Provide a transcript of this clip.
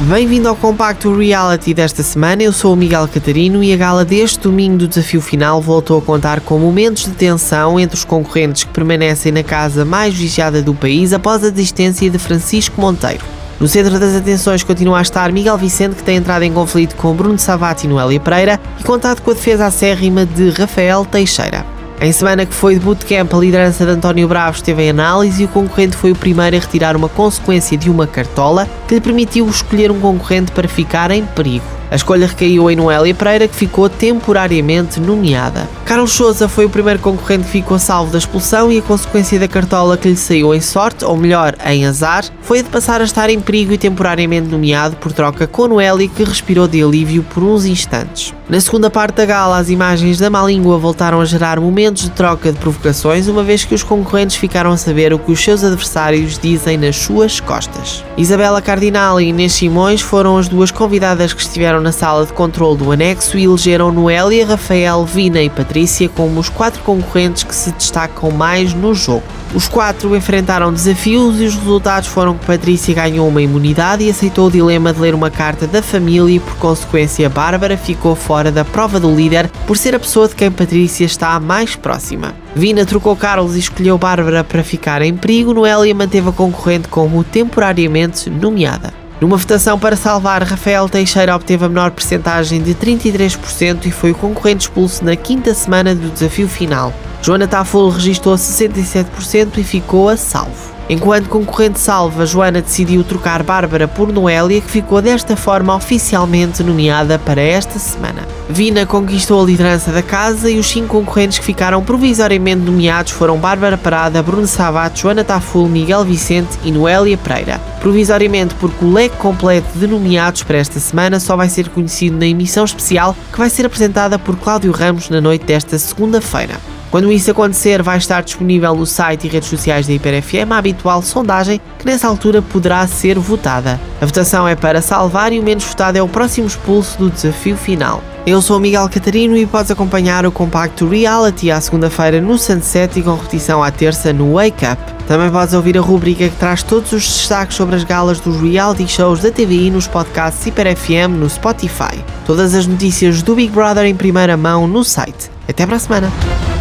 Bem-vindo ao Compacto Reality desta semana. Eu sou o Miguel Catarino e a gala deste domingo do desafio final voltou a contar com momentos de tensão entre os concorrentes que permanecem na casa mais vigiada do país após a desistência de Francisco Monteiro. No centro das atenções continua a estar Miguel Vicente, que tem entrado em conflito com Bruno Savati e Noélia Pereira e contado com a defesa acérrima de Rafael Teixeira. Em semana que foi de bootcamp, a liderança de António Bravo esteve em análise e o concorrente foi o primeiro a retirar uma consequência de uma cartola que lhe permitiu escolher um concorrente para ficar em perigo. A escolha recaiu em Noélia Pereira, que ficou temporariamente nomeada. Carlos Souza foi o primeiro concorrente que ficou salvo da expulsão e a consequência da cartola que lhe saiu em sorte, ou melhor, em azar, foi a de passar a estar em perigo e temporariamente nomeado por troca com Noélia, que respirou de alívio por uns instantes. Na segunda parte da gala, as imagens da má língua voltaram a gerar momentos de troca de provocações, uma vez que os concorrentes ficaram a saber o que os seus adversários dizem nas suas costas. Isabela Cardinal e Inês Simões foram as duas convidadas que estiveram na sala de controle do anexo e elegeram Noélia, Rafael, Vina e Patrícia como os quatro concorrentes que se destacam mais no jogo. Os quatro enfrentaram desafios e os resultados foram que Patrícia ganhou uma imunidade e aceitou o dilema de ler uma carta da família e, por consequência, Bárbara ficou fora da prova do líder por ser a pessoa de quem Patrícia está mais próxima. Vina trocou Carlos e escolheu Bárbara para ficar em perigo. Noélia manteve a concorrente como temporariamente nomeada. Numa votação para salvar, Rafael Teixeira obteve a menor percentagem de 33% e foi o concorrente expulso na quinta semana do desafio final. Joana Tafulo registrou 67% e ficou a salvo. Enquanto concorrente salva, Joana decidiu trocar Bárbara por Noélia, que ficou desta forma oficialmente nomeada para esta semana. Vina conquistou a liderança da casa e os cinco concorrentes que ficaram provisoriamente nomeados foram Bárbara Parada, Bruno Sabato, Joana Taful, Miguel Vicente e Noélia Pereira. Provisoriamente porque o leque completo de nomeados para esta semana só vai ser conhecido na emissão especial que vai ser apresentada por Cláudio Ramos na noite desta segunda-feira. Quando isso acontecer, vai estar disponível no site e redes sociais da HiperFM a habitual sondagem, que nessa altura poderá ser votada. A votação é para salvar e o menos votado é o próximo expulso do desafio final. Eu sou o Miguel Catarino e podes acompanhar o compacto Reality à segunda-feira no Sunset e com repetição à terça no Wake Up. Também podes ouvir a rubrica que traz todos os destaques sobre as galas dos reality shows da TVI nos podcasts Hiper FM no Spotify. Todas as notícias do Big Brother em primeira mão no site. Até para a semana!